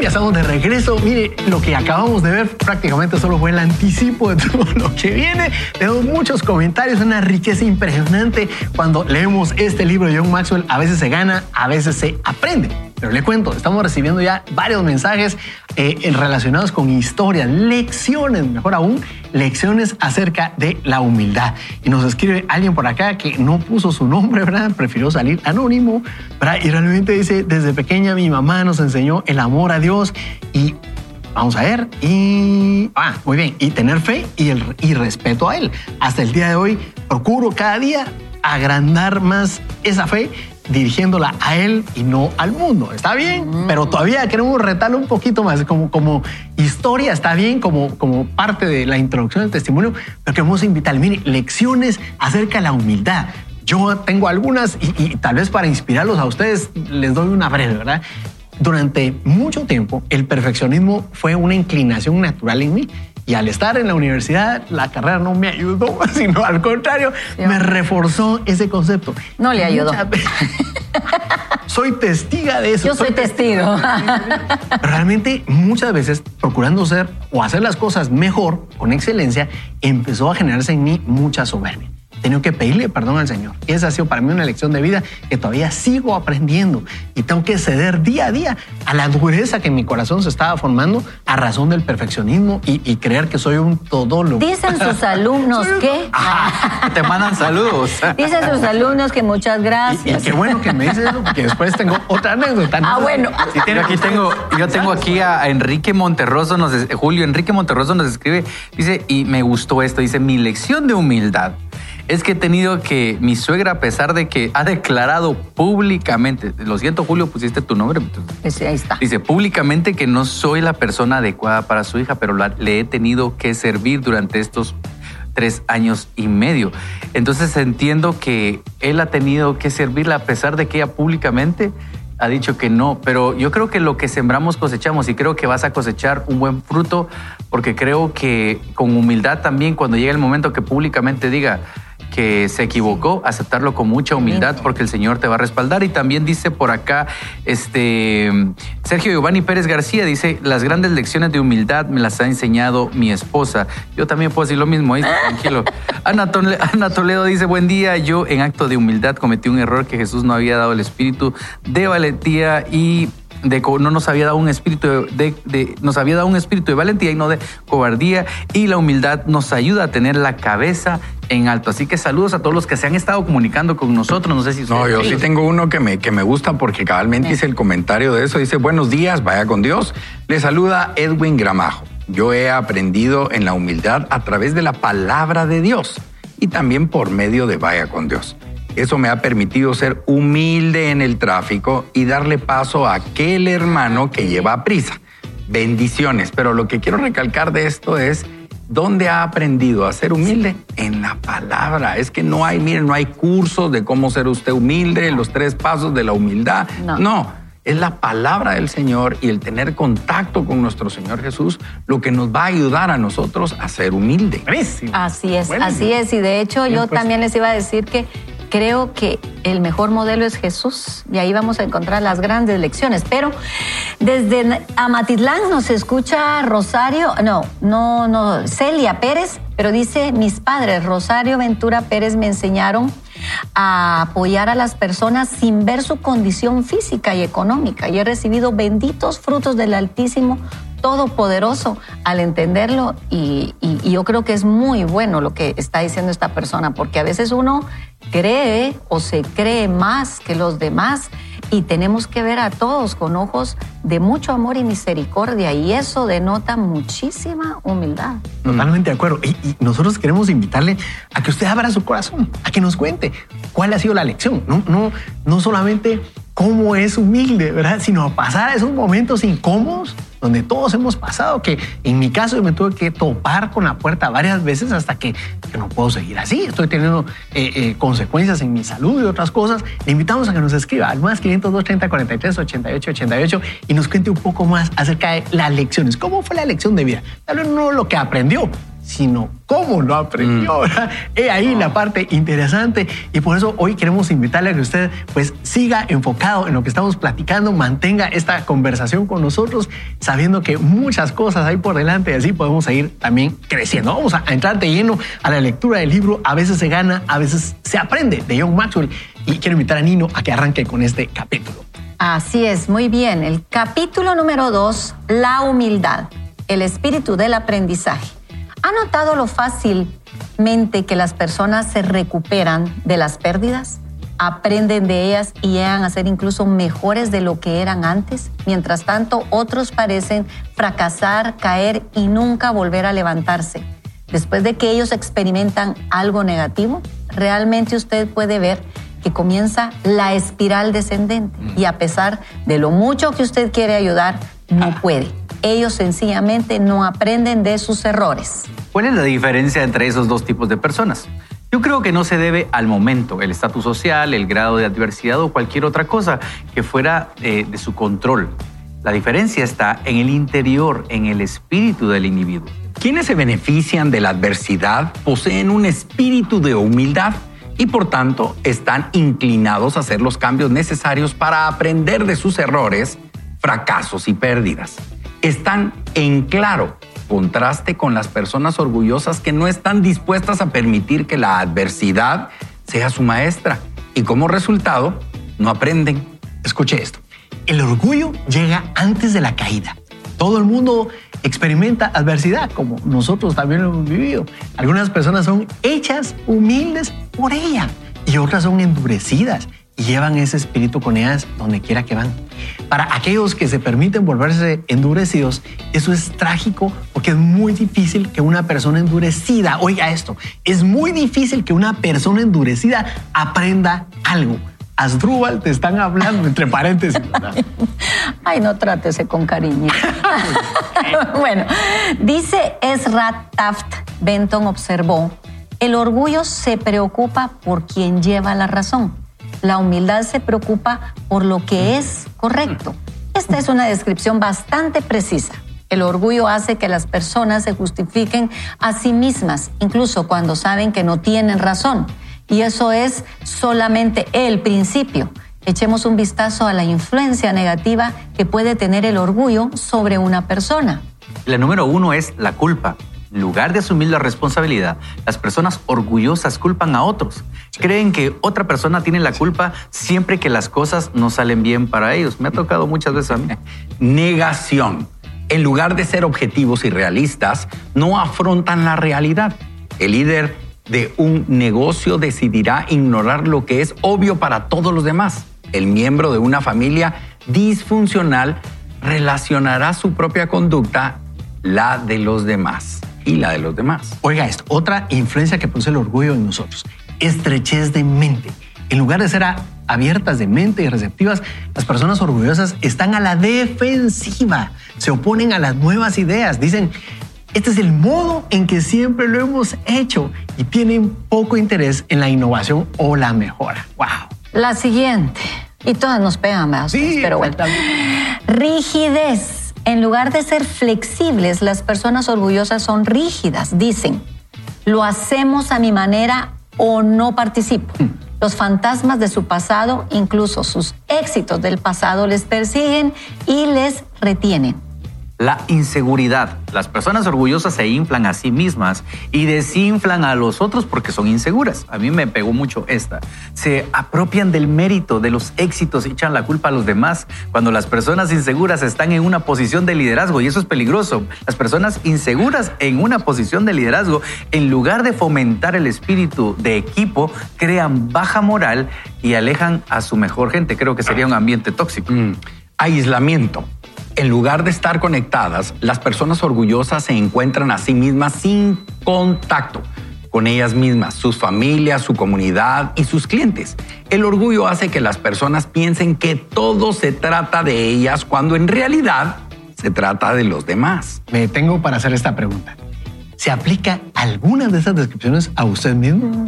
ya estamos de regreso. Mire, lo que acabamos de ver prácticamente solo fue el anticipo de todo lo que viene. Tenemos muchos comentarios, una riqueza impresionante. Cuando leemos este libro de John Maxwell, a veces se gana, a veces se aprende. Pero le cuento, estamos recibiendo ya varios mensajes eh, relacionados con historias, lecciones, mejor aún, lecciones acerca de la humildad. Y nos escribe alguien por acá que no puso su nombre, ¿verdad? Prefirió salir anónimo, ¿verdad? Y realmente dice, desde pequeña mi mamá nos enseñó el amor a Dios y Vamos a ver. Y. Ah, muy bien. Y tener fe y, el, y respeto a Él. Hasta el día de hoy procuro cada día agrandar más esa fe dirigiéndola a él y no al mundo. Está bien, mm. pero todavía queremos retarlo un poquito más, como, como historia, está bien, como, como parte de la introducción del testimonio, pero queremos invitarle, mire, lecciones acerca de la humildad. Yo tengo algunas y, tal vez para inspirarlos a ustedes les doy una breve, ¿verdad? Durante mucho tiempo el perfeccionismo fue una inclinación natural en mí. Y al estar en la universidad, la carrera no me ayudó, sino al contrario, me reforzó ese concepto. No le ayudó. soy testiga de eso. Yo soy, testigo. Realmente, muchas veces, procurando ser o hacer las cosas mejor, con excelencia, empezó a generarse en mí mucha soberbia tenido que pedirle perdón al Señor. Y esa ha sido para mí una lección de vida que todavía sigo aprendiendo y tengo que ceder día a día a la dureza que en mi corazón se estaba formando a razón del perfeccionismo y, creer que soy un todólogo. Dicen sus alumnos que... te mandan saludos. Dicen sus alumnos que muchas gracias. Y, qué bueno que me dices eso, porque después tengo otra anécdota. Ah, bueno. yo aquí tengo, yo tengo aquí a Enrique Monterroso, nos, Julio Enrique Monterroso nos escribe, dice, y me gustó esto, dice, mi lección de humildad es que he tenido que mi suegra, a pesar de que ha declarado públicamente, lo siento Julio, pusiste tu nombre. Sí, ahí está. Dice públicamente que no soy la persona adecuada para su hija, pero le he tenido que servir durante estos tres años y medio. Entonces entiendo que él ha tenido que servirla a pesar de que ella públicamente ha dicho que no, pero yo creo que lo que sembramos cosechamos y creo que vas a cosechar un buen fruto porque creo que con humildad también cuando llega el momento que públicamente diga, que se equivocó, aceptarlo con mucha humildad porque el Señor te va a respaldar. Y también dice por acá, este Sergio Giovanni Pérez García dice, las grandes lecciones de humildad me las ha enseñado mi esposa. Yo también puedo decir lo mismo, ahí tranquilo. Ana, Toledo dice, buen día, yo en acto de humildad cometí un error que Jesús no había dado el espíritu de valentía y de, no nos había dado un espíritu de, nos había dado un espíritu de valentía y no de cobardía y la humildad nos ayuda a tener la cabeza en alto. Así que saludos a todos los que se han estado comunicando con nosotros. No sé si No, yo sí tengo uno que me, que me gusta porque cabalmente hice el comentario de eso. Dice, buenos días, vaya con Dios. Le saluda Edwin Gramajo. Yo he aprendido en la humildad a través de la palabra de Dios y también por medio de vaya con Dios. Eso me ha permitido ser humilde en el tráfico y darle paso a aquel hermano que lleva prisa. Bendiciones, pero lo que quiero recalcar de esto es ¿Dónde ha aprendido a ser humilde? En la palabra. Es que no hay, miren, no hay cursos de cómo ser usted humilde, los tres pasos de la humildad. No. no. Es la palabra del Señor y el tener contacto con nuestro Señor Jesús lo que nos va a ayudar a nosotros a ser humilde. Así es, así es. Y de hecho yo pues. también les iba a decir que creo que el mejor modelo es Jesús y ahí vamos a encontrar las grandes lecciones. Pero desde Amatitlán nos escucha Rosario, no, no, no, Celia Pérez, pero dice, mis padres, Rosario Ventura Pérez, me enseñaron a apoyar a las personas sin ver su condición física y económica y he recibido benditos frutos del Altísimo todopoderoso al entenderlo y, yo creo que es muy bueno lo que está diciendo esta persona, porque a veces uno cree o se cree más que los demás y tenemos que ver a todos con ojos de mucho amor y misericordia y eso denota muchísima humildad. Totalmente de acuerdo. Y, y, nosotros queremos invitarle a que usted abra su corazón, a que nos cuente cuál ha sido la lección. No, no, no solamente cómo es humilde, ¿verdad? Sino a pasar esos momentos incómodos donde todos hemos pasado, que en mi caso yo me tuve que topar con la puerta varias veces hasta que, no puedo seguir así, estoy teniendo eh, eh, consecuencias en mi salud y otras cosas. Le invitamos a que nos escriba al más 502 30 43 88 88 y nos cuente un poco más acerca de las lecciones. ¿Cómo fue la lección de vida? Tal vez no lo que aprendió, sino cómo lo aprendió. Mm. He ahí la parte interesante y por eso hoy queremos invitarle a que usted pues siga enfocado en lo que estamos platicando, mantenga esta conversación con nosotros, sabiendo que muchas cosas hay por delante y así podemos seguir también creciendo. Vamos a entrar de lleno a la lectura del libro. A veces se gana, a veces se aprende de John Maxwell y quiero invitar a Nino a que arranque con este capítulo. Así es, muy bien. El capítulo número dos, la humildad, el espíritu del aprendizaje. ¿Ha notado lo fácilmente que las personas se recuperan de las pérdidas? Aprenden de ellas y llegan a ser incluso mejores de lo que eran antes. Mientras tanto, otros parecen fracasar, caer y nunca volver a levantarse. Después de que ellos experimentan algo negativo, realmente usted puede ver que comienza la espiral descendente y a pesar de lo mucho que usted quiere ayudar, no ah. puede. Ellos sencillamente no aprenden de sus errores. ¿Cuál es la diferencia entre esos dos tipos de personas? Yo creo que no se debe al momento, el estatus social, el grado de adversidad o cualquier otra cosa que fuera eh, de su control. La diferencia está en el interior, en el espíritu del individuo. Quienes se benefician de la adversidad poseen un espíritu de humildad y por tanto están inclinados a hacer los cambios necesarios para aprender de sus errores, fracasos y pérdidas. Están en claro contraste con las personas orgullosas que no están dispuestas a permitir que la adversidad sea su maestra y como resultado no aprenden. Escuche esto. El orgullo llega antes de la caída. Todo el mundo experimenta adversidad, como nosotros también lo hemos vivido. Algunas personas son hechas humildes por ella y otras son endurecidas y llevan ese espíritu con ellas donde quiera que van. Para aquellos que se permiten volverse endurecidos, eso es trágico porque es muy difícil que una persona endurecida, oiga esto, es muy difícil que una persona endurecida aprenda algo. Asdrúbal te están hablando, entre paréntesis. Ay, no trátese con cariño. bueno, dice Ezra Taft Benton observó, el orgullo se preocupa por quien lleva la razón. La humildad se preocupa por lo que es correcto. Esta es una descripción bastante precisa. El orgullo hace que las personas se justifiquen a sí mismas, incluso cuando saben que no tienen razón. Y eso es solamente el principio. Echemos un vistazo a la influencia negativa que puede tener el orgullo sobre una persona. La número uno es la culpa. En lugar de asumir la responsabilidad, las personas orgullosas culpan a otros. Creen que otra persona tiene la culpa siempre que las cosas no salen bien para ellos. Me ha tocado muchas veces a mí. Negación. En lugar de ser objetivos y realistas, no afrontan la realidad. El líder de un negocio decidirá ignorar lo que es obvio para todos los demás. El miembro de una familia disfuncional relacionará su propia conducta, la de los demás y la de los demás. Oiga esto, otra influencia que produce el orgullo en nosotros, estrechez de mente. En lugar de ser abiertas de mente y receptivas, las personas orgullosas están a la defensiva, se oponen a las nuevas ideas, dicen, este es el modo en que siempre lo hemos hecho y tienen poco interés en la innovación o la mejora. ¡Wow! La siguiente, y todas nos pegan más, sí, pero bueno. Rigidez. En lugar de ser flexibles, las personas orgullosas son rígidas. Dicen, lo hacemos a mi manera o no participo. Hmm. Los fantasmas de su pasado, incluso sus éxitos del pasado, les persiguen y les retienen la inseguridad. Las personas orgullosas se inflan a sí mismas y desinflan a los otros porque son inseguras. A mí me pegó mucho esta. Se apropian del mérito, de los éxitos y echan la culpa a los demás cuando las personas inseguras están en una posición de liderazgo y eso es peligroso. Las personas inseguras en una posición de liderazgo, en lugar de fomentar el espíritu de equipo, crean baja moral y alejan a su mejor gente. Creo que sería un ambiente tóxico. Mm. Aislamiento en lugar de estar conectadas, las personas orgullosas se encuentran a sí mismas sin contacto con ellas mismas, sus familias, su comunidad y sus clientes. El orgullo hace que las personas piensen que todo se trata de ellas cuando en realidad se trata de los demás. Me tengo para hacer esta pregunta. ¿Se aplica alguna de estas descripciones a usted mismo?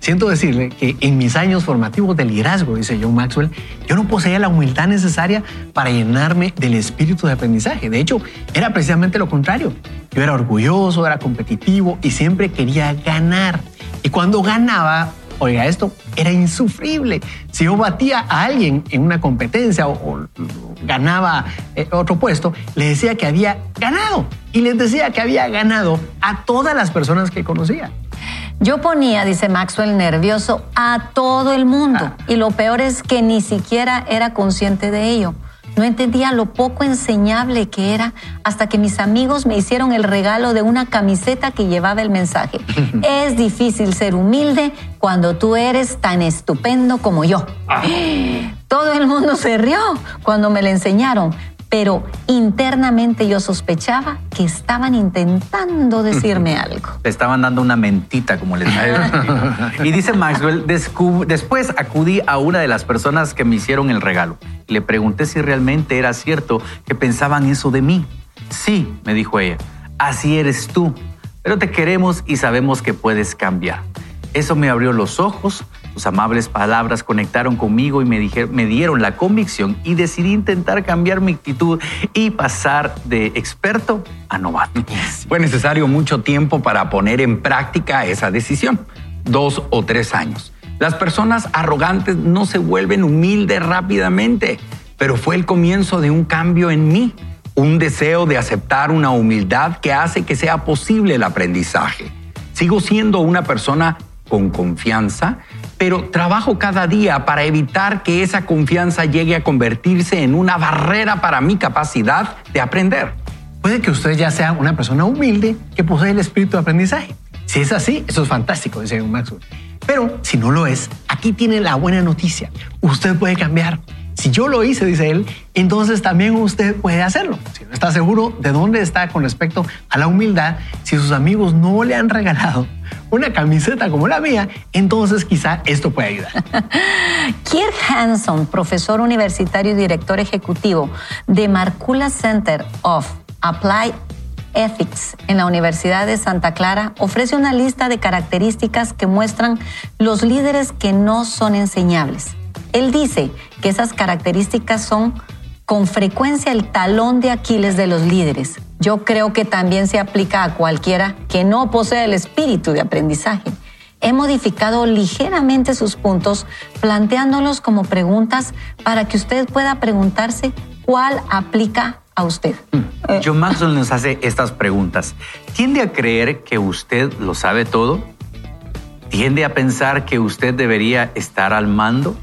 Siento decirle que en mis años formativos de liderazgo, dice John Maxwell, yo no poseía la humildad necesaria para llenarme del espíritu de aprendizaje. De hecho, era precisamente lo contrario. Yo era orgulloso, era competitivo y siempre quería ganar. Y cuando ganaba, oiga esto, era insufrible. Si yo batía a alguien en una competencia o, ganaba eh, otro puesto, le decía que había ganado y les decía que había ganado a todas las personas que conocía. Yo ponía, dice Maxwell, nervioso a todo el mundo ah. y lo peor es que ni siquiera era consciente de ello. No entendía lo poco enseñable que era hasta que mis amigos me hicieron el regalo de una camiseta que llevaba el mensaje. es difícil ser humilde cuando tú eres tan estupendo como yo. Ah. Todo el mundo se rió cuando me la enseñaron, pero internamente yo sospechaba que estaban intentando decirme algo. Te estaban dando una mentita, como les y dice Maxwell, después acudí a una de las personas que me hicieron el regalo. Le pregunté si realmente era cierto que pensaban eso de mí. Sí, me dijo ella, así eres tú, pero te queremos y sabemos que puedes cambiar. Eso me abrió los ojos, sus amables palabras conectaron conmigo y me, dijeron, me dieron la convicción y decidí intentar cambiar mi actitud y pasar de experto a novato. Fue necesario mucho tiempo para poner en práctica esa decisión, dos o tres años. Las personas arrogantes no se vuelven humildes rápidamente, pero fue el comienzo de un cambio en mí, un deseo de aceptar una humildad que hace que sea posible el aprendizaje. Sigo siendo una persona con confianza, pero trabajo cada día para evitar que esa confianza llegue a convertirse en una barrera para mi capacidad de aprender. Puede que usted ya sea una persona humilde que posee el espíritu de aprendizaje. Si es así, eso es fantástico, dice Maxwell. Pero si no lo es, aquí tiene la buena noticia. Usted puede cambiar. Si yo lo hice, dice él, entonces también usted puede hacerlo. Si no está seguro de dónde está con respecto a la humildad, si sus amigos no le han regalado una camiseta como la mía, entonces quizá esto puede ayudar. Kirk Hanson, profesor universitario y director ejecutivo de Marcula Center of Applied Ethics en la Universidad de Santa Clara, ofrece una lista de características que muestran los líderes que no son enseñables. Él dice que esas características son con frecuencia el talón de Aquiles de los líderes. Yo creo que también se aplica a cualquiera que no posee el espíritu de aprendizaje. He modificado ligeramente sus puntos planteándolos como preguntas para que usted pueda preguntarse cuál aplica a usted. John Maxwell nos hace estas preguntas. ¿Tiende a creer que usted lo sabe todo? ¿Tiende a pensar que usted debería estar al mando?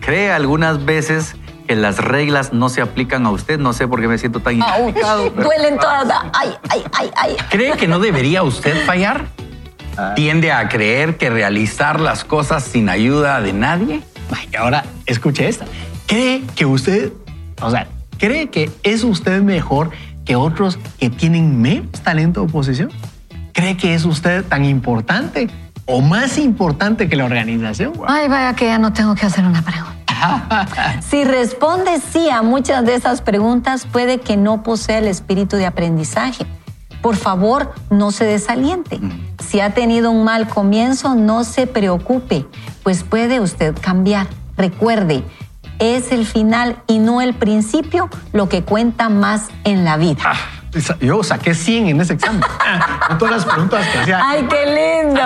¿Cree algunas veces que las reglas no se aplican a usted? No sé por qué me siento tan identificado. Duelen todas. Ay, ay, ay, ay. ¿Cree que no debería usted fallar? Ah. ¿Tiende a creer que realizar las cosas sin ayuda de nadie? Ay, ahora escuche esta. ¿Cree que usted, o sea, cree que es usted mejor que otros que tienen menos talento o posición? ¿Cree que es usted tan importante o más importante que la organización. Ay, vaya que ya no tengo que hacer una pregunta. si responde sí a muchas de esas preguntas, puede que no posea el espíritu de aprendizaje. Por favor, no se desaliente. Mm. Si ha tenido un mal comienzo, no se preocupe, pues puede usted cambiar. Recuerde, es el final y no el principio lo que cuenta más en la vida. Ah. Yo saqué 100 en ese examen. Con todas las preguntas que hacía. ¡Ay, qué lindo!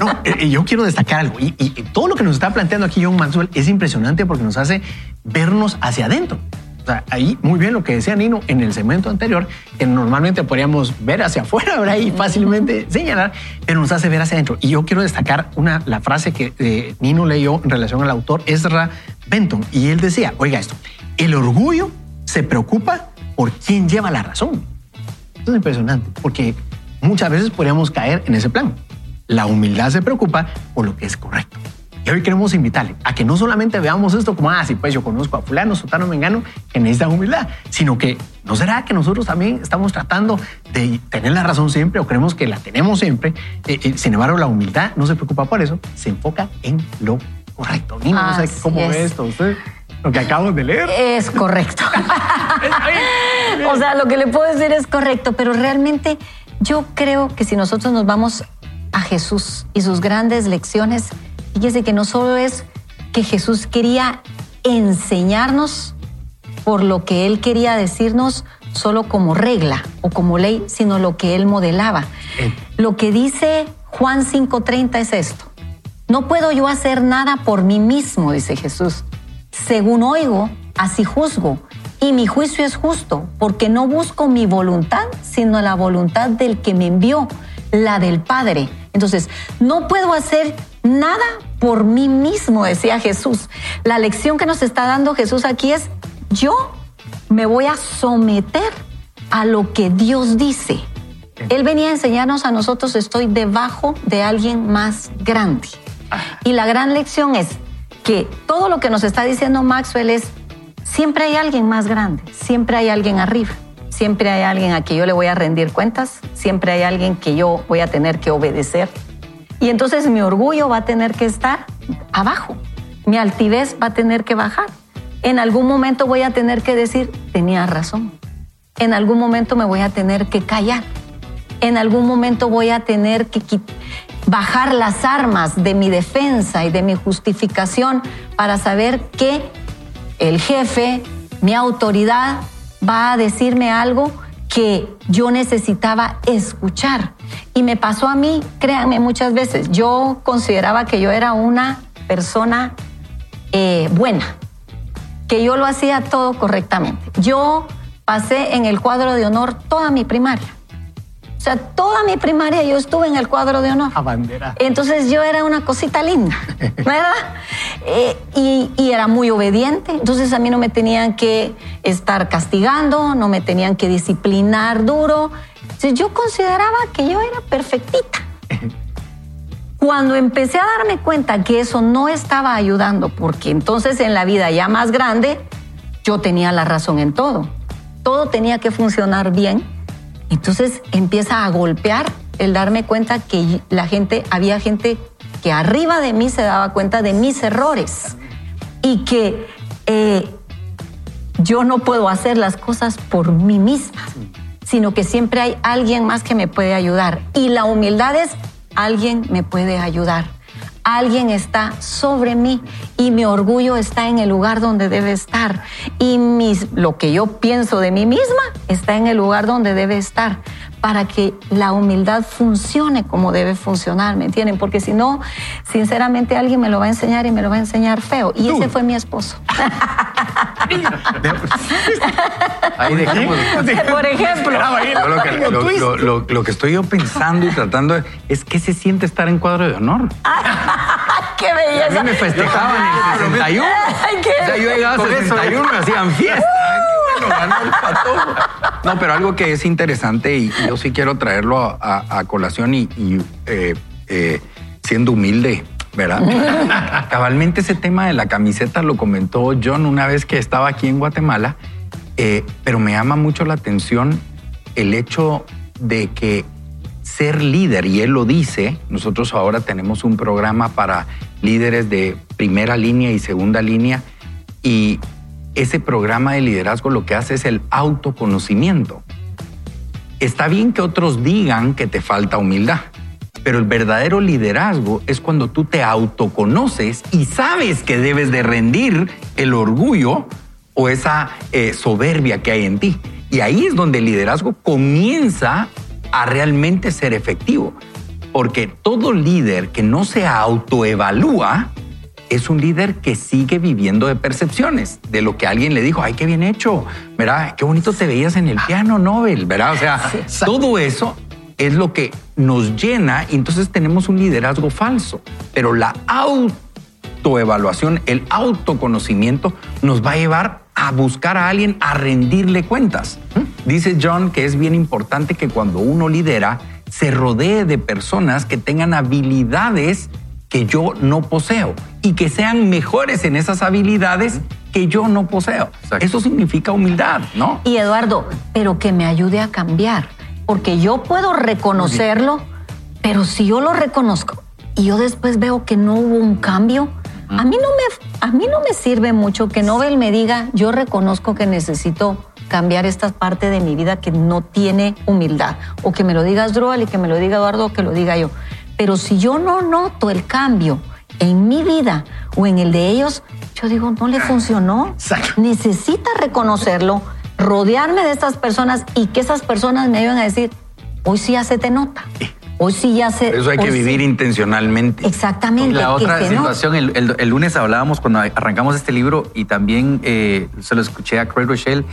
No, eh, eh, yo quiero destacar algo. Y, todo lo que nos está planteando aquí John Maxwell es impresionante porque nos hace vernos hacia adentro. O sea, ahí muy bien lo que decía Nino en el segmento anterior, que normalmente podríamos ver hacia afuera, ¿verdad? Y fácilmente señalar, pero nos hace ver hacia adentro. Y yo quiero destacar una, la frase que eh, Nino leyó en relación al autor Ezra Benton. Y él decía, oiga esto, el orgullo se preocupa por quién lleva la razón. Esto es impresionante, porque muchas veces podríamos caer en ese plan. La humildad se preocupa por lo que es correcto. Y hoy queremos invitarle a que no solamente veamos esto como, ah, sí, pues yo conozco a fulano, sotano, mengano, que necesitan humildad, sino que ¿no será que nosotros también estamos tratando de tener la razón siempre o creemos que la tenemos siempre? Eh, eh, sin embargo, la humildad no se preocupa por eso, se enfoca en lo correcto. Nina, no sé cómo ve esto usted, lo que acabo de leer. Es correcto. o sea, lo que le puedo decir es correcto, pero realmente yo creo que si nosotros nos vamos a Jesús y sus grandes lecciones, fíjese que no solo es que Jesús quería enseñarnos por lo que él quería decirnos solo como regla o como ley, sino lo que él modelaba. Lo que dice Juan 5:30 es esto. No puedo yo hacer nada por mí mismo, dice Jesús. Según oigo, así juzgo. Y mi juicio es justo, porque no busco mi voluntad, sino la voluntad del que me envió, la del Padre. Entonces, no puedo hacer nada por mí mismo, decía Jesús. La lección que nos está dando Jesús aquí es, yo me voy a someter a lo que Dios dice. Él venía a enseñarnos a nosotros, estoy debajo de alguien más grande. Y la gran lección es que todo lo que nos está diciendo Maxwell es, siempre hay alguien más grande, siempre hay alguien arriba, siempre hay alguien a quien yo le voy a rendir cuentas, siempre hay alguien que yo voy a tener que obedecer. Y entonces mi orgullo va a tener que estar abajo, mi altivez va a tener que bajar. En algún momento voy a tener que decir, tenía razón. En algún momento me voy a tener que callar. En algún momento voy a tener que bajar las armas de mi defensa y de mi justificación para saber que el jefe, mi autoridad, va a decirme algo que yo necesitaba escuchar. Y me pasó a mí, créanme, muchas veces. Yo consideraba que yo era una persona eh, buena, que yo lo hacía todo correctamente. Yo pasé en el cuadro de honor toda mi primaria. O sea, toda mi primaria yo estuve en el cuadro de honor. A bandera. Entonces yo era una cosita linda, ¿verdad? Eh, y, y, era muy obediente. Entonces a mí no me tenían que estar castigando, no me tenían que disciplinar duro. Entonces yo consideraba que yo era perfectita. Cuando empecé a darme cuenta que eso no estaba ayudando, porque entonces en la vida ya más grande, yo tenía la razón en todo. Todo tenía que funcionar bien. Entonces empieza a golpear el darme cuenta que la gente, había gente que arriba de mí se daba cuenta de mis errores y que eh, yo no puedo hacer las cosas por mí misma, sino que siempre hay alguien más que me puede ayudar. Y la humildad es alguien me puede ayudar. Alguien está sobre mí y mi orgullo está en el lugar donde debe estar. Y mis, lo que yo pienso de mí misma está en el lugar donde debe estar para que la humildad funcione como debe funcionar, ¿me entienden? Porque si no, sinceramente alguien me lo va a enseñar y me lo va a enseñar feo. Y ese fue mi esposo. Ahí dejemos. Por ejemplo. Lo que, estoy yo pensando y tratando es qué se siente estar en cuadro de honor. ¡Qué belleza! A mí me festejaban en el 61. o sea, yo llegaba al 61 y me hacían fiesta. No, pero algo que es interesante y yo sí quiero traerlo a, colación y, eh, eh, siendo humilde, ¿verdad? Cabalmente ese tema de la camiseta lo comentó John una vez que estaba aquí en Guatemala, eh, pero me llama mucho la atención el hecho de que ser líder, y él lo dice, nosotros ahora tenemos un programa para líderes de primera línea y segunda línea, y ese programa de liderazgo lo que hace es el autoconocimiento. Está bien que otros digan que te falta humildad, pero el verdadero liderazgo es cuando tú te autoconoces y sabes que debes de rendir el orgullo o esa eh, soberbia que hay en ti. Y ahí es donde el liderazgo comienza a realmente ser efectivo. Porque todo líder que no se autoevalúa es un líder que sigue viviendo de percepciones, de lo que alguien le dijo, ay, qué bien hecho, ¿verdad? Qué bonito te veías en el piano Nobel, ¿verdad? O sea, todo eso es lo que nos llena y entonces tenemos un liderazgo falso. Pero la autoevaluación, el autoconocimiento nos va a llevar a buscar a alguien a rendirle cuentas. Dice John que es bien importante que cuando uno lidera, se rodee de personas que tengan habilidades que yo no poseo y que sean mejores en esas habilidades que yo no poseo. Eso significa humildad, ¿no? Y Eduardo, pero que me ayude a cambiar, porque yo puedo reconocerlo, pero si yo lo reconozco y yo después veo que no hubo un cambio, a mí no me, a mí no me sirve mucho que Nobel me diga, yo reconozco que necesito cambiar esta parte de mi vida que no tiene humildad. O que me lo digas Droal y que me lo diga Eduardo o que lo diga yo. Pero si yo no noto el cambio en mi vida o en el de ellos, yo digo, no le funcionó. Necesita reconocerlo, rodearme de estas personas y que esas personas me ayuden a decir, hoy sí ya se te nota. Hoy sí ya se. Eso hay que vivir intencionalmente. Exactamente. La otra situación, el, lunes hablábamos cuando arrancamos este libro y también eh, se lo escuché a Craig Rochelle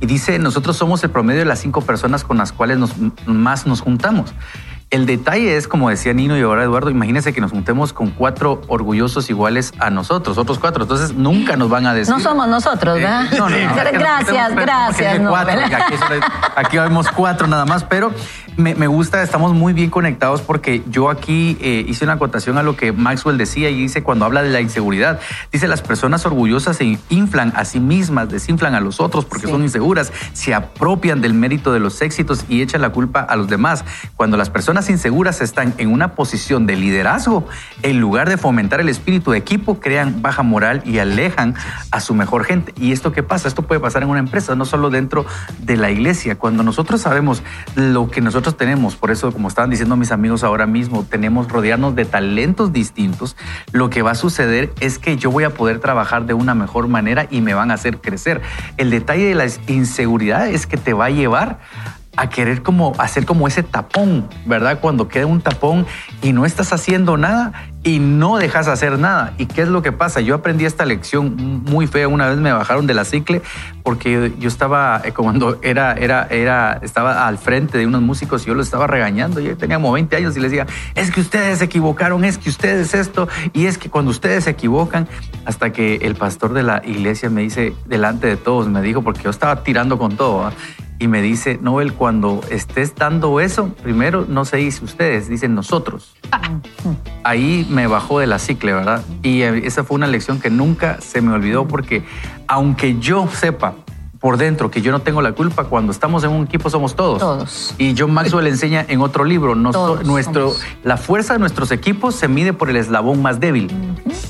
y dice: Nosotros somos el promedio de las cinco personas con las cuales nos, más nos juntamos. El detalle es, como decía Nino y ahora Eduardo, imagínense que nos juntemos con cuatro orgullosos iguales a nosotros, otros cuatro. Entonces nunca nos van a decir. No somos nosotros, ¿verdad? no, no, gracias, gracias. aquí, vemos cuatro nada más, pero me, gusta, estamos muy bien conectados porque yo aquí eh, hice una acotación a lo que Maxwell decía y dice cuando habla de la inseguridad. Dice, las personas orgullosas se inflan a sí mismas, desinflan a los otros porque son inseguras, se apropian del mérito de los éxitos y echan la culpa a los demás. Cuando las personas inseguras están en una posición de liderazgo, en lugar de fomentar el espíritu de equipo, crean baja moral y alejan a su mejor gente. ¿Y esto qué pasa? Esto puede pasar en una empresa, no solo dentro de la iglesia. Cuando nosotros sabemos lo que nosotros tenemos, por eso, como estaban diciendo mis amigos ahora mismo, tenemos rodearnos de talentos distintos, lo que va a suceder es que yo voy a poder trabajar de una mejor manera y me van a hacer crecer. El detalle de la inseguridad es que te va a llevar a querer como hacer como ese tapón, ¿verdad? Cuando queda un tapón y no estás haciendo nada y no dejas hacer nada. ¿Y qué es lo que pasa? Yo aprendí esta lección muy fea. Una vez me bajaron de la cicle porque yo estaba, eh, cuando era, era, era, estaba al frente de unos músicos y yo los estaba regañando. Yo tenía como 20 años y les decía, es que ustedes se equivocaron, es que ustedes esto, y es que cuando ustedes se equivocan, hasta que el pastor de la iglesia me dice, delante de todos, me dijo, porque yo estaba tirando con todo, y me dice, Noel, cuando estés dando eso, primero no se dice ustedes, dicen nosotros. Ahí me bajó de la cicle, ¿verdad? Y esa fue una lección que nunca se me olvidó porque aunque yo sepa por dentro que yo no tengo la culpa, cuando estamos en un equipo somos todos. Todos. Y John Maxwell enseña en otro libro, nuestro, la fuerza de nuestros equipos se mide por el eslabón más débil.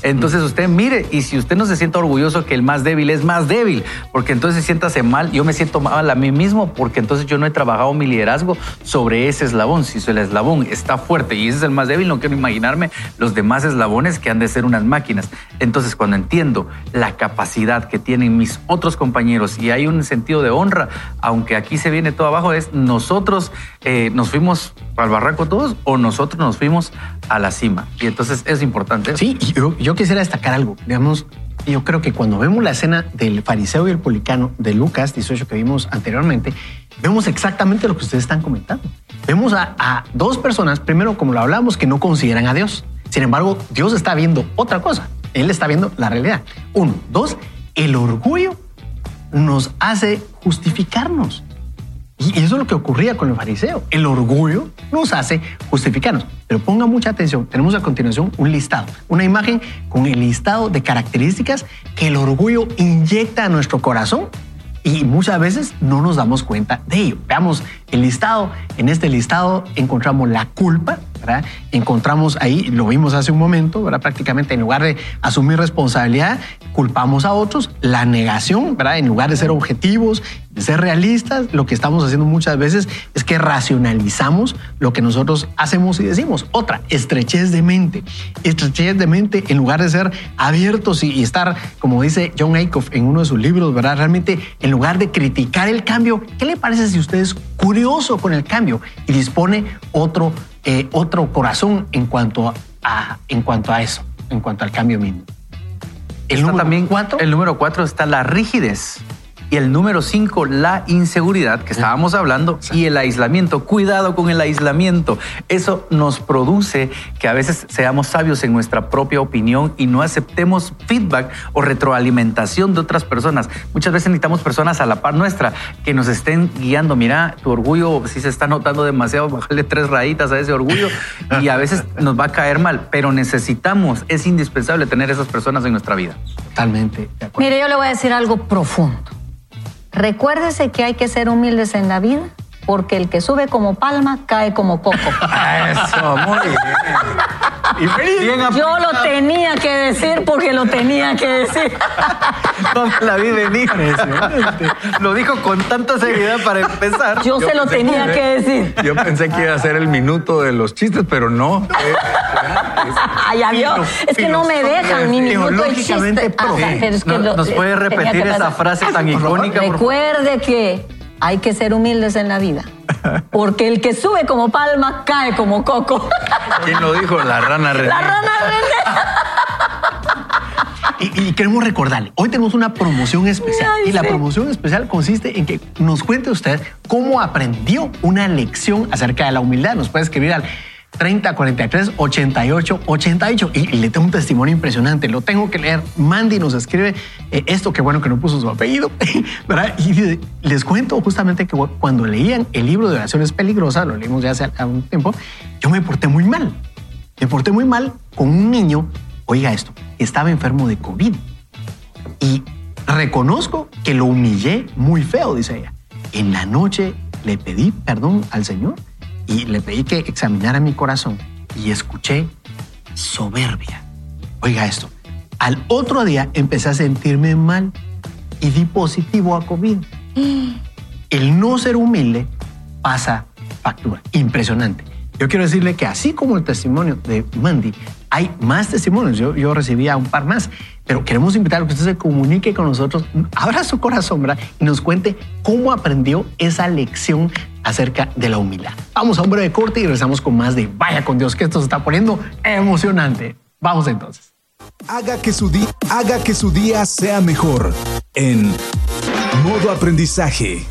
Entonces usted mire, y si usted no se siente orgulloso que el más débil es más débil, porque entonces siéntase mal, yo me siento mal a mí mismo, porque entonces yo no he trabajado mi liderazgo sobre ese eslabón. Si el eslabón está fuerte y ese es el más débil, no quiero imaginarme los demás eslabones que han de ser unas máquinas. Entonces cuando entiendo la capacidad que tienen mis otros compañeros y hay un sentido de honra, aunque aquí se viene todo abajo, es nosotros eh, nos fuimos al barranco todos o nosotros nos fuimos a la cima. Y entonces es importante. Sí, yo, yo quisiera destacar algo. Digamos, yo creo que cuando vemos la escena del fariseo y el publicano de Lucas 18 que vimos anteriormente, vemos exactamente lo que ustedes están comentando. Vemos a, a, dos personas, primero, como lo hablamos, que no consideran a Dios. Sin embargo, Dios está viendo otra cosa. Él está viendo la realidad. Uno. Dos, el orgullo nos hace justificarnos. Y eso es lo que ocurría con el fariseo. El orgullo nos hace justificarnos. Pero ponga mucha atención. Tenemos a continuación un listado, una imagen con el listado de características que el orgullo inyecta a nuestro corazón y muchas veces no nos damos cuenta de ello. Veamos el listado. En este listado encontramos la culpa, ¿verdad? Encontramos ahí, lo vimos hace un momento, ¿verdad? Prácticamente en lugar de asumir responsabilidad, culpamos a otros. La negación, ¿verdad? En lugar de ser objetivos, de ser realistas, lo que estamos haciendo muchas veces es que racionalizamos lo que nosotros hacemos y decimos. Otra, estrechez de mente. Estrechez de mente en lugar de ser abiertos y, estar, como dice John Aikoff en uno de sus libros, ¿verdad? Realmente, en lugar de criticar el cambio, ¿qué le parece si usted es con el cambio y dispone otro, eh, otro corazón en cuanto a, en cuanto a eso, en cuanto al cambio mismo? El número también, cuatro. El número cuatro está la rigidez. Y el número cinco, la inseguridad que estábamos hablando y el aislamiento. Cuidado con el aislamiento. Eso nos produce que a veces seamos sabios en nuestra propia opinión y no aceptemos feedback o retroalimentación de otras personas. Muchas veces necesitamos personas a la par nuestra que nos estén guiando. Mira, tu orgullo, si se está notando demasiado, bajarle tres rayitas a ese orgullo y a veces nos va a caer mal, pero necesitamos, es indispensable tener esas personas en nuestra vida. Totalmente. Mire, yo le voy a decir algo profundo. Recuérdese que hay que ser humildes en la vida, porque el que sube como palma cae como coco. Eso, muy bien. Yo lo tenía que decir porque lo tenía que decir. No la vi venir. Lo dijo con tanta seguridad para empezar. Yo, se lo tenía que, decir. Yo pensé que iba a ser el minuto de los chistes, pero no. ya vio. Es que no me dejan mi minuto de chiste. ¿Nos puede repetir esa frase tan icónica? Recuerde que hay que ser humildes en la vida. Porque el que sube como palma cae como coco. ¿Quién lo dijo? La rana René. La rana René. Y, queremos recordarle, hoy tenemos una promoción especial. y la promoción especial consiste en que nos cuente usted cómo aprendió una lección acerca de la humildad. Nos puede escribir al 30 43 88 88 y, le tengo un testimonio impresionante, lo tengo que leer. Mandy nos escribe eh, esto, que bueno que no puso su apellido. Y les cuento justamente que cuando leían el libro de oraciones peligrosas, lo leímos ya hace un tiempo, yo me porté muy mal. Me porté muy mal con un niño, oiga esto, estaba enfermo de COVID y reconozco que lo humillé muy feo, dice ella. En la noche le pedí perdón al Señor y le pedí que examinara mi corazón y escuché soberbia. Oiga esto, al otro día empecé a sentirme mal y di positivo a COVID. El no ser humilde pasa factura. Impresionante. Yo quiero decirle que así como el testimonio de Mandy, hay más testimonios. Yo, yo recibía un par más, pero queremos invitarlo a que usted se comunique con nosotros, abra su corazón y nos cuente cómo aprendió esa lección acerca de la humildad. Vamos a un breve corte y regresamos con más de Vaya con Dios, que esto se está poniendo emocionante. Vamos entonces. Haga que su, haga que su día sea mejor en modo aprendizaje